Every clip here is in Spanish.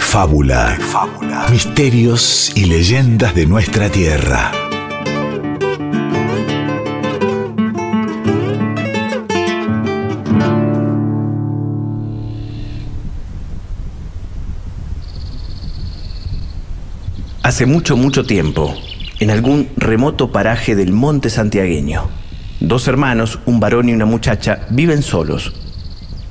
de fábula, misterios y leyendas de nuestra tierra. Hace mucho, mucho tiempo, en algún remoto paraje del monte santiagueño, dos hermanos, un varón y una muchacha, viven solos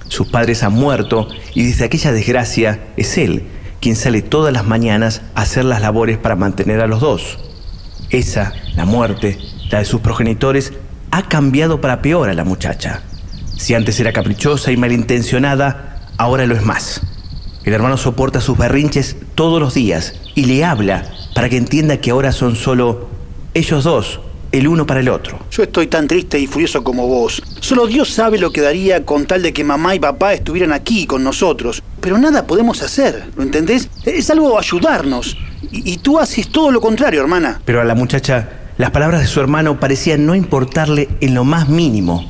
sus padres han muerto y desde aquella desgracia es él quien sale todas las mañanas a hacer las labores para mantener a los dos. Esa, la muerte, la de sus progenitores, ha cambiado para peor a la muchacha. Si antes era caprichosa y malintencionada, ahora lo es más. El hermano soporta sus berrinches todos los días y le habla para que entienda que ahora son solo ellos dos el uno para el otro. Yo estoy tan triste y furioso como vos. Solo Dios sabe lo que daría con tal de que mamá y papá estuvieran aquí con nosotros. Pero nada podemos hacer, ¿lo entendés? Es algo ayudarnos. Y, tú haces todo lo contrario, hermana. Pero a la muchacha, las palabras de su hermano parecían no importarle en lo más mínimo.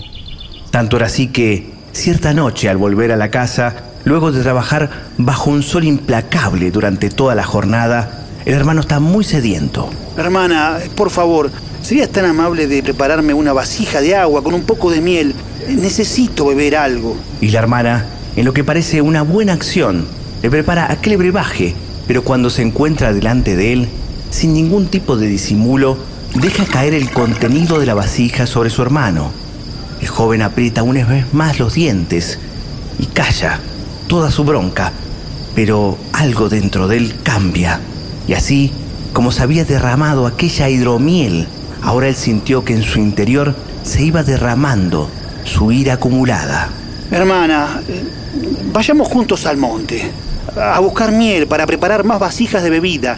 Tanto era así que, cierta noche, al volver a la casa, luego de trabajar bajo un sol implacable durante toda la jornada, el hermano está muy sediento. Hermana, por favor, ¿Serías tan amable de prepararme una vasija de agua con un poco de miel? Necesito beber algo. Y la hermana, en lo que parece una buena acción, le prepara aquel brebaje, pero cuando se encuentra delante de él, sin ningún tipo de disimulo, deja caer el contenido de la vasija sobre su hermano. El joven aprieta una vez más los dientes y calla toda su bronca, pero algo dentro de él cambia. Y así, como se había derramado aquella hidromiel Ahora él sintió que en su interior se iba derramando su ira acumulada. Hermana, vayamos juntos al monte, a buscar miel para preparar más vasijas de bebida.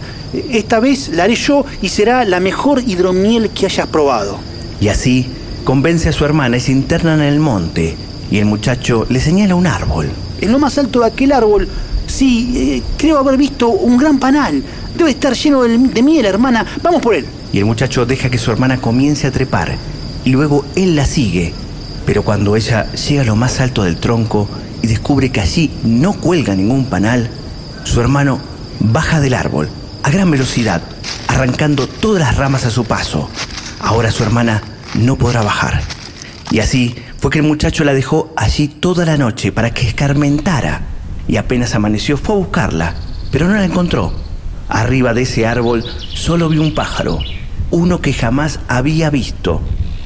Esta vez la haré yo y será la mejor hidromiel que hayas probado. Y así convence a su hermana y se internan en el monte. Y el muchacho le señala un árbol. En lo más alto de aquel árbol, sí, eh, creo haber visto un gran panal. Debe estar lleno de miel, hermana. Vamos por él y el muchacho deja que su hermana comience a trepar y luego él la sigue. Pero cuando ella llega a lo más alto del tronco y descubre que allí no cuelga ningún panal, su hermano baja del árbol a gran velocidad, arrancando todas las ramas a su paso. Ahora su hermana no podrá bajar. Y así fue que el muchacho la dejó allí toda la noche para que escarmentara. Y apenas amaneció fue a buscarla, pero no la encontró. Arriba de ese árbol solo vio un pájaro uno que jamás había visto,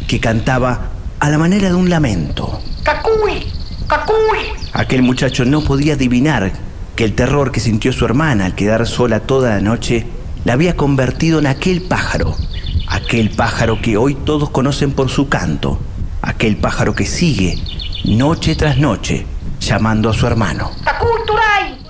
que cantaba a la manera de un lamento. ¡Cacuy! ¡Cacuy! Aquel muchacho no podía adivinar que el terror que sintió su hermana al quedar sola toda la noche la había convertido en aquel pájaro, aquel pájaro que hoy todos conocen por su canto, aquel pájaro que sigue noche tras noche llamando a su hermano. ¡Cacuy,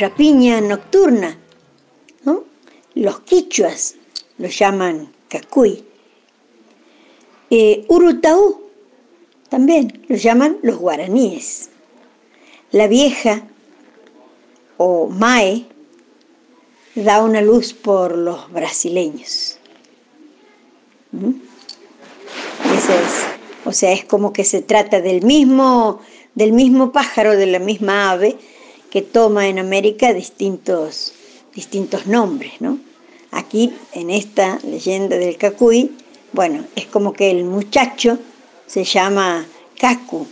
rapiña nocturna. ¿no? Los quichuas lo llaman cacuy. Eh, urutaú también lo llaman los guaraníes. La vieja o mae da una luz por los brasileños. ¿Mm? O sea, es como que se trata del mismo, del mismo pájaro, de la misma ave, que toma en América distintos, distintos nombres, ¿no? Aquí, en esta leyenda del Cacuy, bueno, es como que el muchacho se llama Cacu,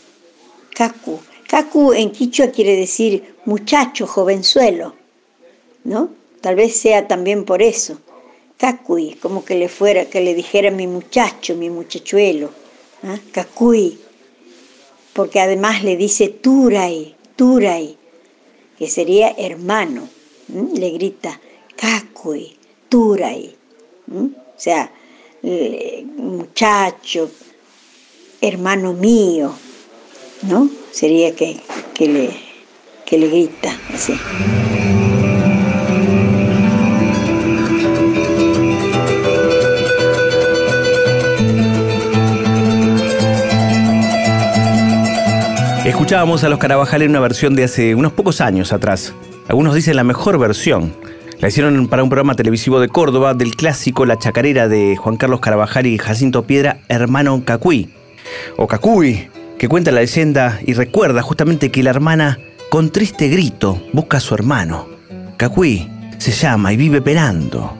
Cacu. Cacu en quichua quiere decir muchacho, jovenzuelo, ¿no? Tal vez sea también por eso. Cacuy, como que le fuera, que le dijera mi muchacho, mi muchachuelo. Cacuy. Porque además le dice Turay, Turay, que sería hermano. Le grita Cacuy, Turay. O sea, muchacho, hermano mío, ¿no? Sería que, que, le, que le grita así. Escuchábamos a los Carabajal en una versión de hace unos pocos años atrás. Algunos dicen la mejor versión. La hicieron para un programa televisivo de Córdoba del clásico La Chacarera de Juan Carlos Carabajal y Jacinto Piedra, hermano Cacuy. O Cacuy, que cuenta la leyenda y recuerda justamente que la hermana, con triste grito, busca a su hermano. Cacuy se llama y vive penando.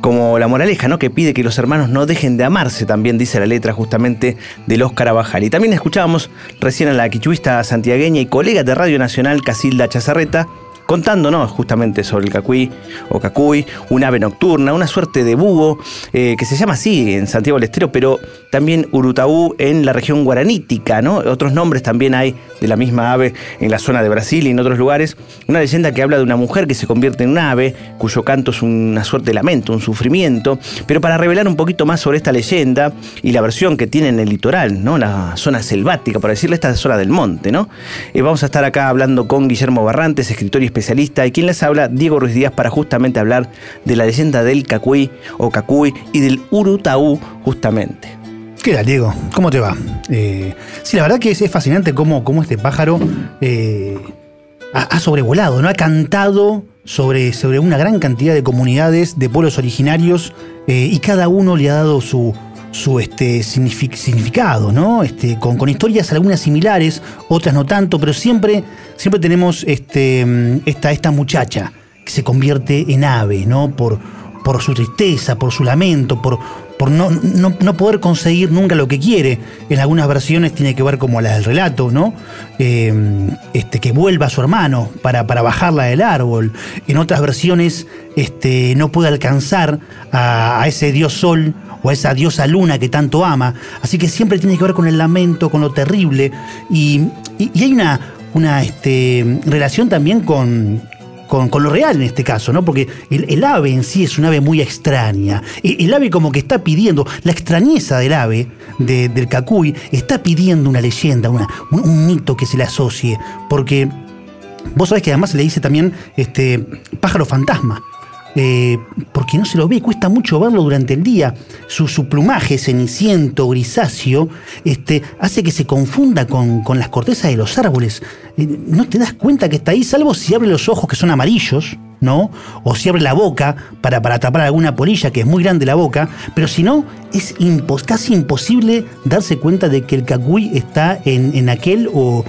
Como la moraleja, ¿no? Que pide que los hermanos no dejen de amarse, también dice la letra justamente de los Carabajal. Y también escuchábamos recién a la quichuista santiagueña y colega de Radio Nacional, Casilda Chazarreta, contándonos justamente sobre el cacuí o cacuy, un ave nocturna, una suerte de búho eh, que se llama así en Santiago del Estero, pero también urutaú en la región guaranítica, ¿no? Otros nombres también hay de la misma ave en la zona de Brasil y en otros lugares. Una leyenda que habla de una mujer que se convierte en un ave, cuyo canto es una suerte de lamento, un sufrimiento. Pero para revelar un poquito más sobre esta leyenda y la versión que tiene en el litoral, ¿no? La zona selvática, por decirle, esta zona del monte, ¿no? Eh, vamos a estar acá hablando con Guillermo Barrantes, escritor y especialista, y quien les habla, Diego Ruiz Díaz, para justamente hablar de la leyenda del Cacuy o Cacuy y del Urutaú, justamente. ¿Qué tal, Diego? ¿Cómo te va? Eh, sí, la verdad que es, fascinante cómo, cómo, este pájaro eh, ha, sobrevolado, ¿no? Ha cantado sobre, sobre una gran cantidad de comunidades, de pueblos originarios, eh, y cada uno le ha dado su, su este, significado, ¿no? Este, con, con, historias algunas similares, otras no tanto, pero siempre, siempre tenemos este, esta, esta muchacha que se convierte en ave, ¿no? Por, por su tristeza, por su lamento, por, por no, no, poder conseguir nunca lo que quiere. En algunas versiones tiene que ver como la del relato, ¿no? Eh, este, que vuelva a su hermano para, para, bajarla del árbol. En otras versiones este, no puede alcanzar a, ese dios sol o a esa diosa luna que tanto ama. Así que siempre tiene que ver con el lamento, con lo terrible. Y, hay una, una este, relación también con, con, lo real en este caso, ¿no? Porque el, ave en sí es un ave muy extraña. El, ave como que está pidiendo, la extrañeza del ave, del cacuy, está pidiendo una leyenda, una, un, mito que se le asocie. Porque vos sabés que además se le dice también este, pájaro fantasma. Eh, porque no se lo ve, cuesta mucho verlo durante el día. Su, plumaje ceniciento, grisáceo, este, hace que se confunda con, con las cortezas de los árboles. No te das cuenta que está ahí, salvo si abre los ojos que son amarillos, ¿no? O si abre la boca para, para tapar alguna polilla, que es muy grande la boca, pero si no, es casi imposible darse cuenta de que el cacuy está en, aquel o,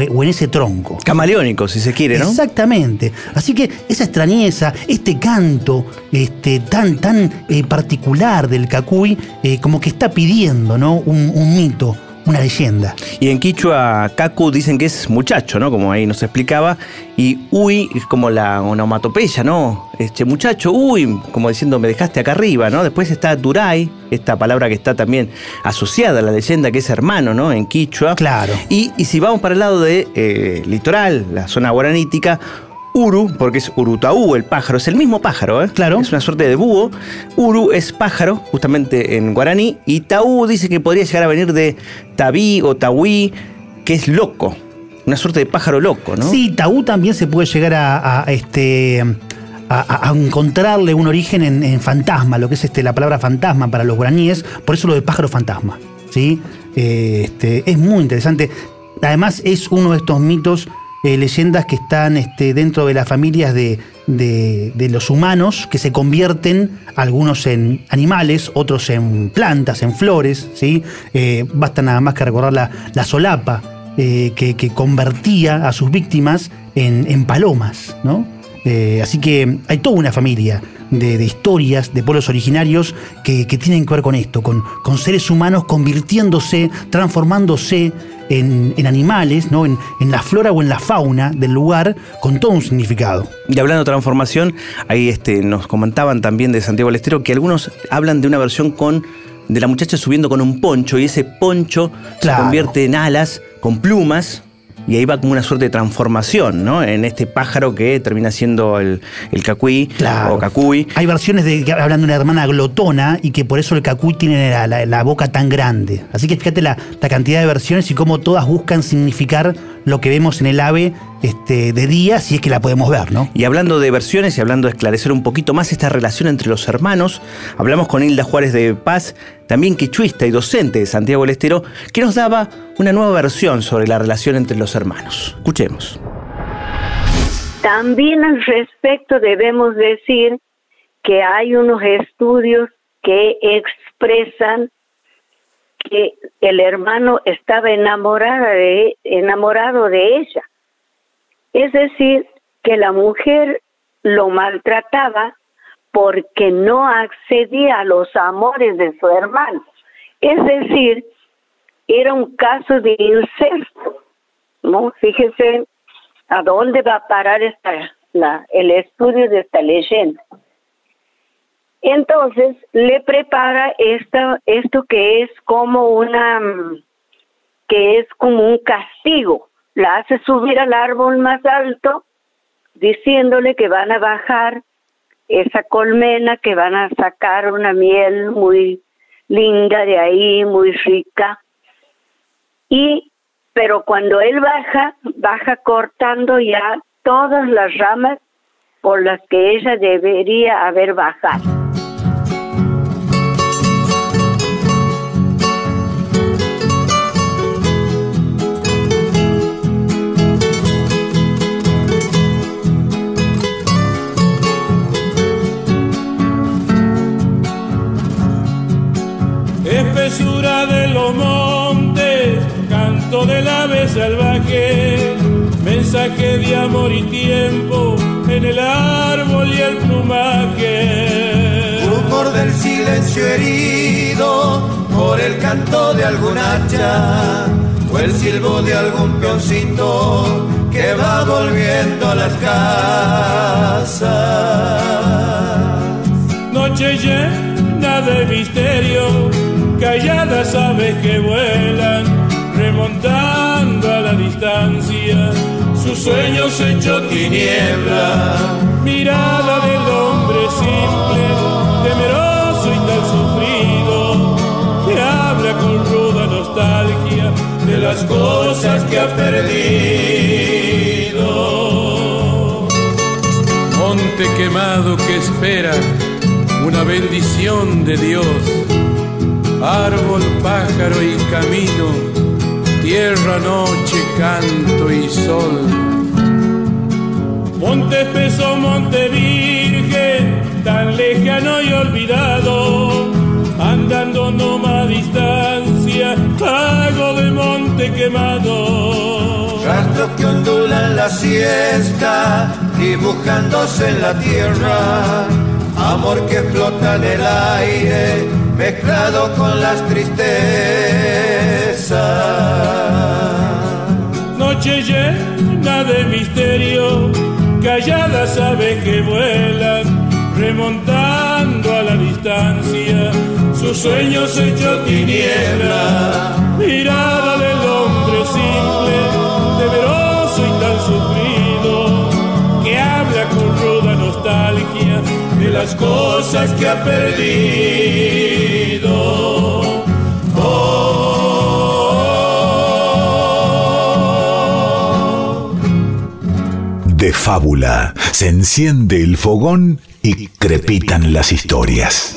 en ese tronco. Camaleónico, si se quiere, ¿no? Exactamente. Así que esa extrañeza, este canto este, tan, tan eh, particular del cacuy, eh, como que está pidiendo, ¿no? un mito una leyenda. Y en Quichua, Kaku dicen que es muchacho, ¿no? Como ahí nos explicaba. Y uy es como la onomatopeya, ¿no? Este muchacho, uy, como diciendo, me dejaste acá arriba, ¿no? Después está Duray, esta palabra que está también asociada a la leyenda que es hermano, ¿no? En Quichua. Claro. Y, si vamos para el lado de eh, litoral, la zona guaranítica, Uru, porque es Urutaú, el pájaro, es el mismo pájaro, ¿eh? Claro. Es una suerte de búho. Uru es pájaro, justamente en guaraní. Y Taú dice que podría llegar a venir de Tabí o Tahuí, que es loco. una suerte de pájaro loco, ¿no? Sí, Taú también se puede llegar a, a, este. A, a encontrarle un origen en, en, fantasma, lo que es este, la palabra fantasma para los guaraníes, por eso lo de pájaro fantasma. ¿sí? Eh, este, es muy interesante. Además, es uno de estos mitos, eh, leyendas que están este, dentro de las familias de, de, los humanos, que se convierten algunos en animales, otros en plantas, en flores. ¿sí? Eh, basta nada más que recordar la, la solapa que, que, convertía a sus víctimas en, en palomas. ¿no? Así que hay toda una familia de, de, historias de pueblos originarios que, que, tienen que ver con esto, con, con seres humanos convirtiéndose, transformándose en, en animales, ¿no? En, en, la flora o en la fauna del lugar, con todo un significado. Y hablando de transformación, ahí este, nos comentaban también de Santiago del Estero que algunos hablan de una versión con de la muchacha subiendo con un poncho y ese poncho claro. se convierte en alas con plumas y ahí va como una suerte de transformación, ¿no? En este pájaro que termina siendo el, el cacuí claro. o cacuy. Hay versiones de que hablan de una hermana glotona y que por eso el cacuy tiene la, la, la boca tan grande. Así que fíjate la, la, cantidad de versiones y cómo todas buscan significar lo que vemos en el ave este, de día, si es que la podemos ver, ¿no? Y hablando de versiones y hablando de esclarecer un poquito más esta relación entre los hermanos, hablamos con Hilda Juárez de Paz, también quichuista y docente de Santiago del que nos daba una nueva versión sobre la relación entre los hermanos. Escuchemos. También al respecto debemos decir que hay unos estudios que expresan que el hermano estaba enamorada enamorado de ella. Es decir, que la mujer lo maltrataba porque no accedía a los amores de su hermano. Es decir, era un caso de incesto. ¿no? Fíjese a dónde va a parar esta, el estudio de esta leyenda. Entonces le prepara esto que es como una, que es como un castigo. La hace subir al árbol más alto, diciéndole que van a bajar esa colmena, que van a sacar una miel muy linda de ahí, muy rica. Y, pero cuando él baja, baja cortando ya todas las ramas por las que ella debería haber bajado. Espesura de los montes, canto del ave salvaje, mensaje de amor y tiempo en el árbol y el plumaje. Rumor del silencio herido por el canto de algún hacha o el silbo de algún peoncito que va volviendo a las casas. Noche llena de misterio calladas aves que vuelan, remontando a la distancia, sus sueños hecho tiniebla, mirada del hombre simple, temeroso y tan sufrido, que habla con ruda nostalgia de las cosas que ha perdido. Monte quemado que espera una bendición de Dios árbol, pájaro y camino, tierra, noche, canto y sol. Monte espeso, monte virgen, tan lejano y olvidado, andando no más distancia, pago de monte quemado. Rastros que ondulan la siesta, dibujándose en la tierra, amor que flota en el aire mezclado con las tristezas. Noche llena de misterio, calladas aves que vuelan, remontando a la distancia, sus sueños hechos tiniebla, mirada del hombre simple, temeroso y tan sufrido, que habla con ruda nostalgia de las cosas que ha perdido. Fábula, se enciende el fogón y crepitan las historias.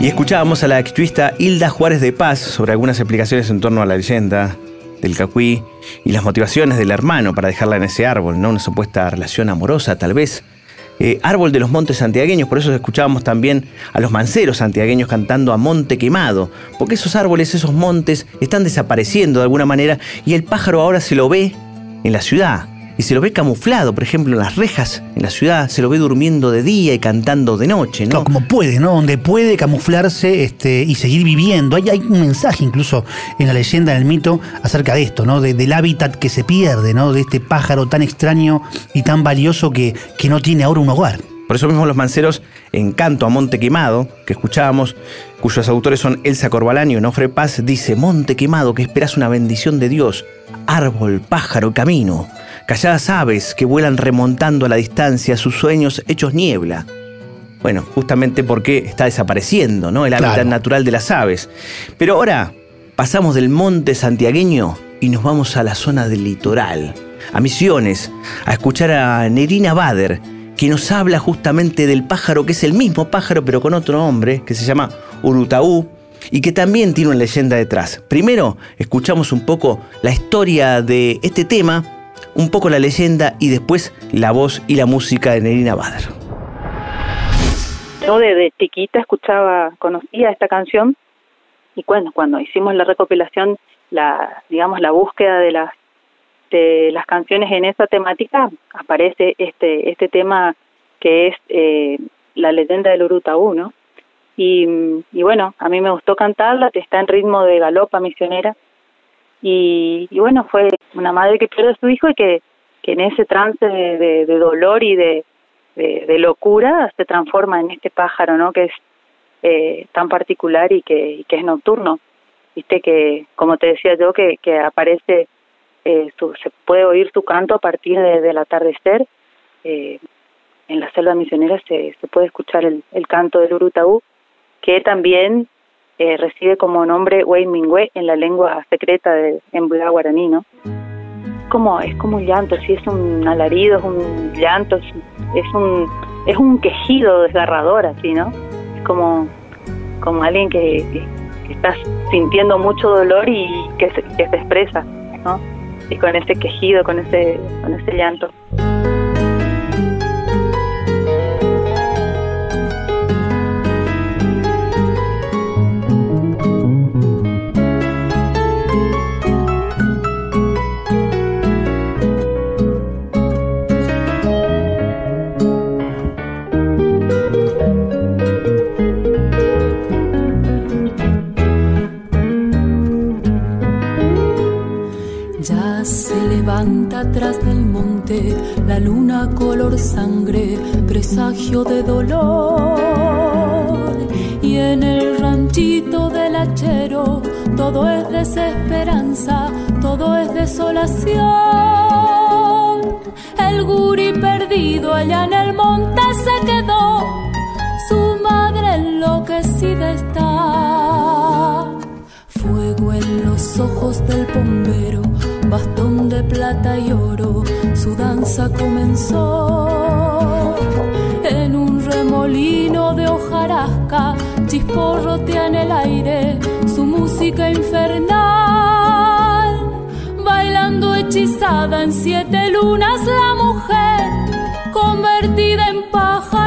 Y escuchábamos a la activista Hilda Juárez de Paz sobre algunas explicaciones en torno a la leyenda del cacuí y las motivaciones del hermano para dejarla en ese árbol, ¿no? Una supuesta relación amorosa, tal vez. Eh, árbol de los montes santiagueños, por eso escuchábamos también a los manceros santiagueños cantando a monte quemado, porque esos árboles, esos montes están desapareciendo de alguna manera y el pájaro ahora se lo ve en la ciudad, y se lo ve camuflado, por ejemplo, en las rejas en la ciudad, se lo ve durmiendo de día y cantando de noche, ¿no? como puede, ¿no? Donde puede camuflarse este, y seguir viviendo. Hay, hay un mensaje incluso en la leyenda, en el mito, acerca de esto, ¿no? del hábitat que se pierde, ¿no? De este pájaro tan extraño y tan valioso que, que no tiene ahora un hogar. Por eso mismo los manceros en Canto a Monte Quemado, que escuchábamos, cuyos autores son Elsa Corbalán y Onofre Paz, dice, Monte Quemado, que esperas una bendición de Dios, árbol, pájaro, camino calladas aves que vuelan remontando a la distancia sus sueños hechos niebla. Bueno, justamente porque está desapareciendo, ¿no? El hábitat natural de las aves. Pero ahora pasamos del monte santiagueño y nos vamos a la zona del litoral, a Misiones, a escuchar a Nerina Bader, que nos habla justamente del pájaro, que es el mismo pájaro pero con otro nombre, que se llama Urutaú, y que también tiene una leyenda detrás. Primero, escuchamos un poco la historia de este tema un poco la leyenda y después la voz y la música de Nerina Bader. Yo desde chiquita escuchaba, conocía esta canción y bueno, cuando hicimos la recopilación, la digamos la búsqueda de las de las canciones en esa temática aparece este este tema que es eh, la leyenda del Urutaú, ¿no? Y, y bueno, a mí me gustó cantarla, está en ritmo de galopa misionera y, bueno, fue una madre que pierde a su hijo y que, que en ese trance de, de, dolor y de, de, locura se transforma en este pájaro, ¿no? Que es eh, tan particular y que, que es nocturno. Viste que, como te decía yo, que, que aparece, eh, su, se puede oír su canto a partir de, del atardecer. Eh, en la selva misionera se, se puede escuchar el, el canto del Urutaú, que también eh, recibe como nombre Mingüe en la lengua secreta de en guaraní, ¿no? Como, es como un llanto, sí, es un alarido, es un llanto, es, un es un quejido desgarrador, así, ¿no? Es como, como alguien que, que, está sintiendo mucho dolor y que se, que se expresa, ¿no? Y con ese quejido, con ese, con ese llanto. Presagio de dolor. Y en el ranchito del hachero, todo es desesperanza, todo es desolación. El guri perdido allá en el monte se quedó, su madre enloquecida está. Fuego en los ojos del bombero bastón de plata y oro, su danza comenzó. En un remolino de hojarasca, chisporrotea en el aire su música infernal. Bailando hechizada en siete lunas, la mujer convertida en pájaro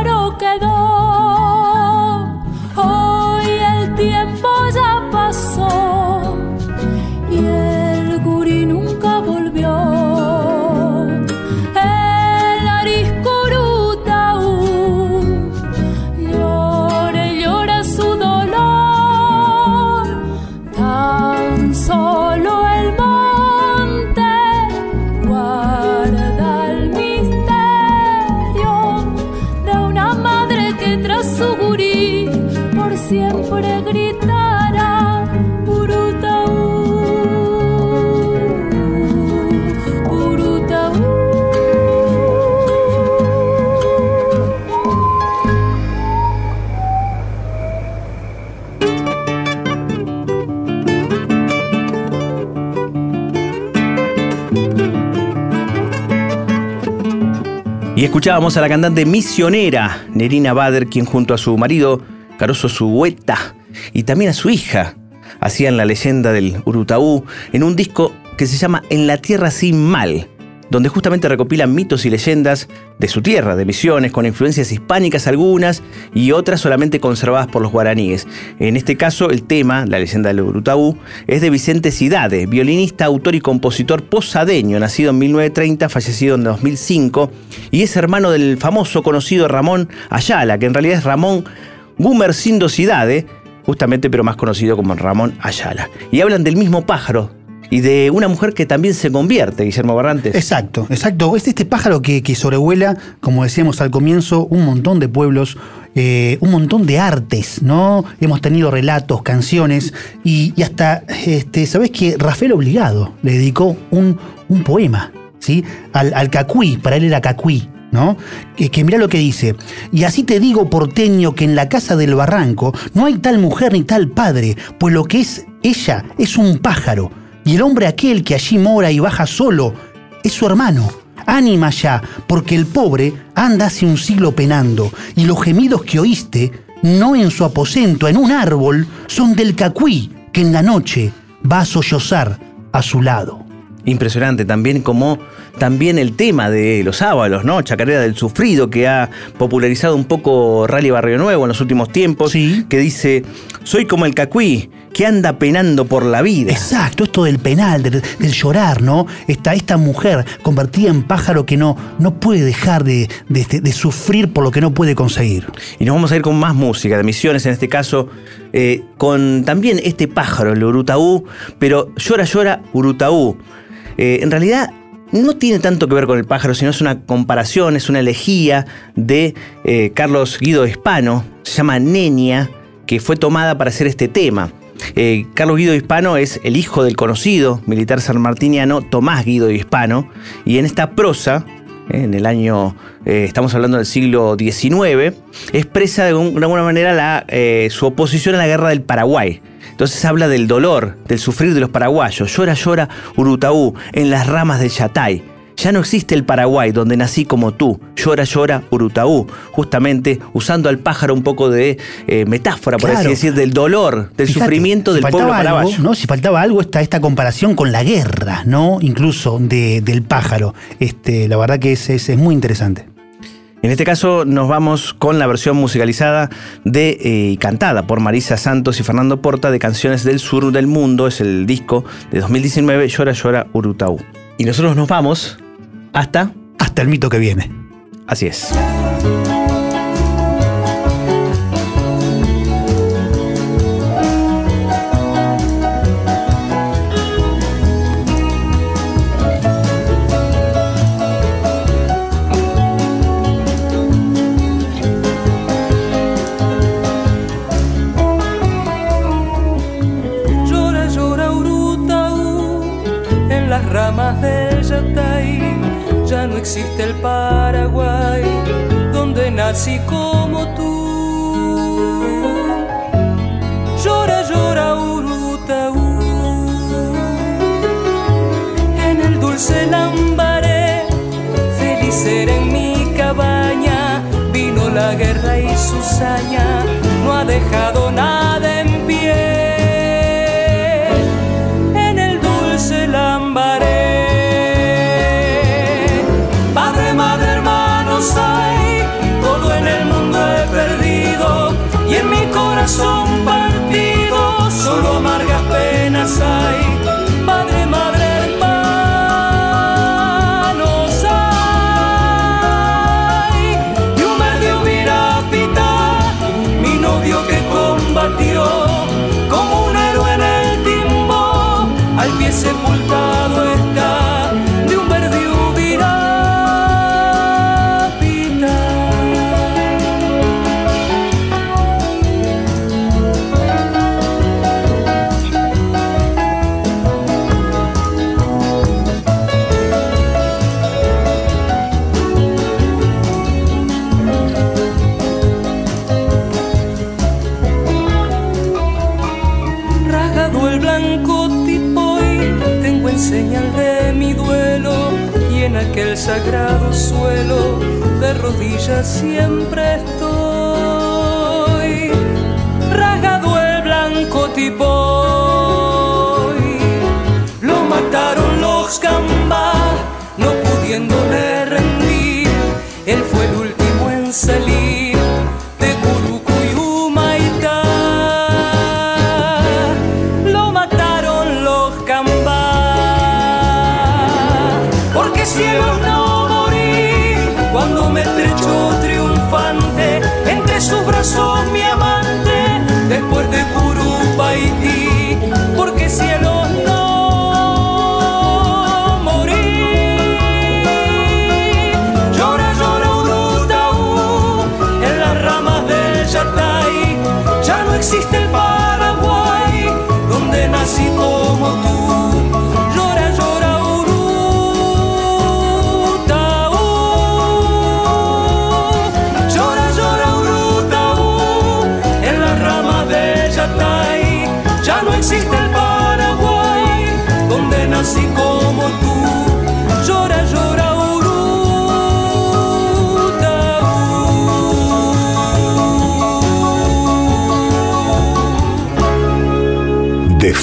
escuchábamos a la cantante misionera Nerina Bader, quien junto a su marido Caroso Suhueta y también a su hija hacían la leyenda del Urutaú en un disco que se llama En la Tierra Sin Mal, donde justamente recopilan mitos y leyendas de su tierra, de misiones, con influencias hispánicas algunas y otras solamente conservadas por los guaraníes. En este caso, el tema, la leyenda del Urutaú, es de Vicente Cidade, violinista, autor y compositor posadeño, nacido en 1930, fallecido en 2005, y es hermano del famoso conocido Ramón Ayala, que en realidad es Ramón Gumercindo Cidade, justamente pero más conocido como Ramón Ayala. Y hablan del mismo pájaro, y de una mujer que también se convierte, Guillermo Barrantes. Exacto, exacto. Es este pájaro que, que sobrevuela, como decíamos al comienzo, un montón de pueblos, eh, un montón de artes, ¿no? Hemos tenido relatos, canciones y, y hasta, este, ¿sabés que Rafael Obligado le dedicó un, un poema, ¿sí? Al, al cacuí, para él era cacuí, ¿no? Que, que mira lo que dice. Y así te digo, porteño, que en la casa del barranco no hay tal mujer ni tal padre, pues lo que es ella es un pájaro. Y el hombre aquel que allí mora y baja solo es su hermano. Ánima ya, porque el pobre anda hace un siglo penando, y los gemidos que oíste, no en su aposento, en un árbol, son del cacuí, que en la noche va a sollozar a su lado. Impresionante también como también el tema de los sábalos, ¿no? Chacarera del sufrido que ha popularizado un poco Rally Barrio Nuevo en los últimos tiempos, que dice, soy como el cacuí que anda penando por la vida. Exacto, esto del penal, del, del llorar, ¿no? Esta, esta mujer convertida en pájaro que no, no puede dejar de, de- de sufrir por lo que no puede conseguir. Y nos vamos a ir con más música, de misiones en este caso, eh, con también este pájaro, el Urutaú, pero llora, llora, Urutaú. Eh, en realidad no tiene tanto que ver con el pájaro, sino es una comparación, es una elegía de eh, Carlos Guido Hispano, se llama Nenia, que fue tomada para hacer este tema. Eh, Carlos Guido Hispano es el hijo del conocido militar sanmartiniano Tomás Guido Hispano, y en esta prosa, eh, en el año, eh, estamos hablando del siglo XIX, expresa de, un- de alguna manera su oposición a la guerra del Paraguay. Entonces habla del dolor, del sufrir de los paraguayos. Llora, llora, Urutaú, en las ramas del Yatay. Ya no existe el Paraguay donde nací como tú. Llora, llora, Urutaú. Justamente usando al pájaro un poco de eh, metáfora, por así decir, del dolor, del Fíjate, sufrimiento si del pueblo algo, paraguayo. ¿no? Si faltaba algo, está esta comparación con la guerra, ¿no? Incluso de- del pájaro. Este, la verdad que es, es- es muy interesante. En este caso nos vamos con la versión musicalizada de eh, y cantada por Marisa Santos y Fernando Porta de Canciones del Sur del Mundo, es el disco de 2019, Llora, llora, Urutaú. Y nosotros nos vamos hasta... Hasta el mito que viene. Así es. Nací como tú. Llora, llora Urutaú en el dulce lambaré. Feliz era en mi cabaña. Vino la guerra y su saña no ha dejado nada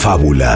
Fábula.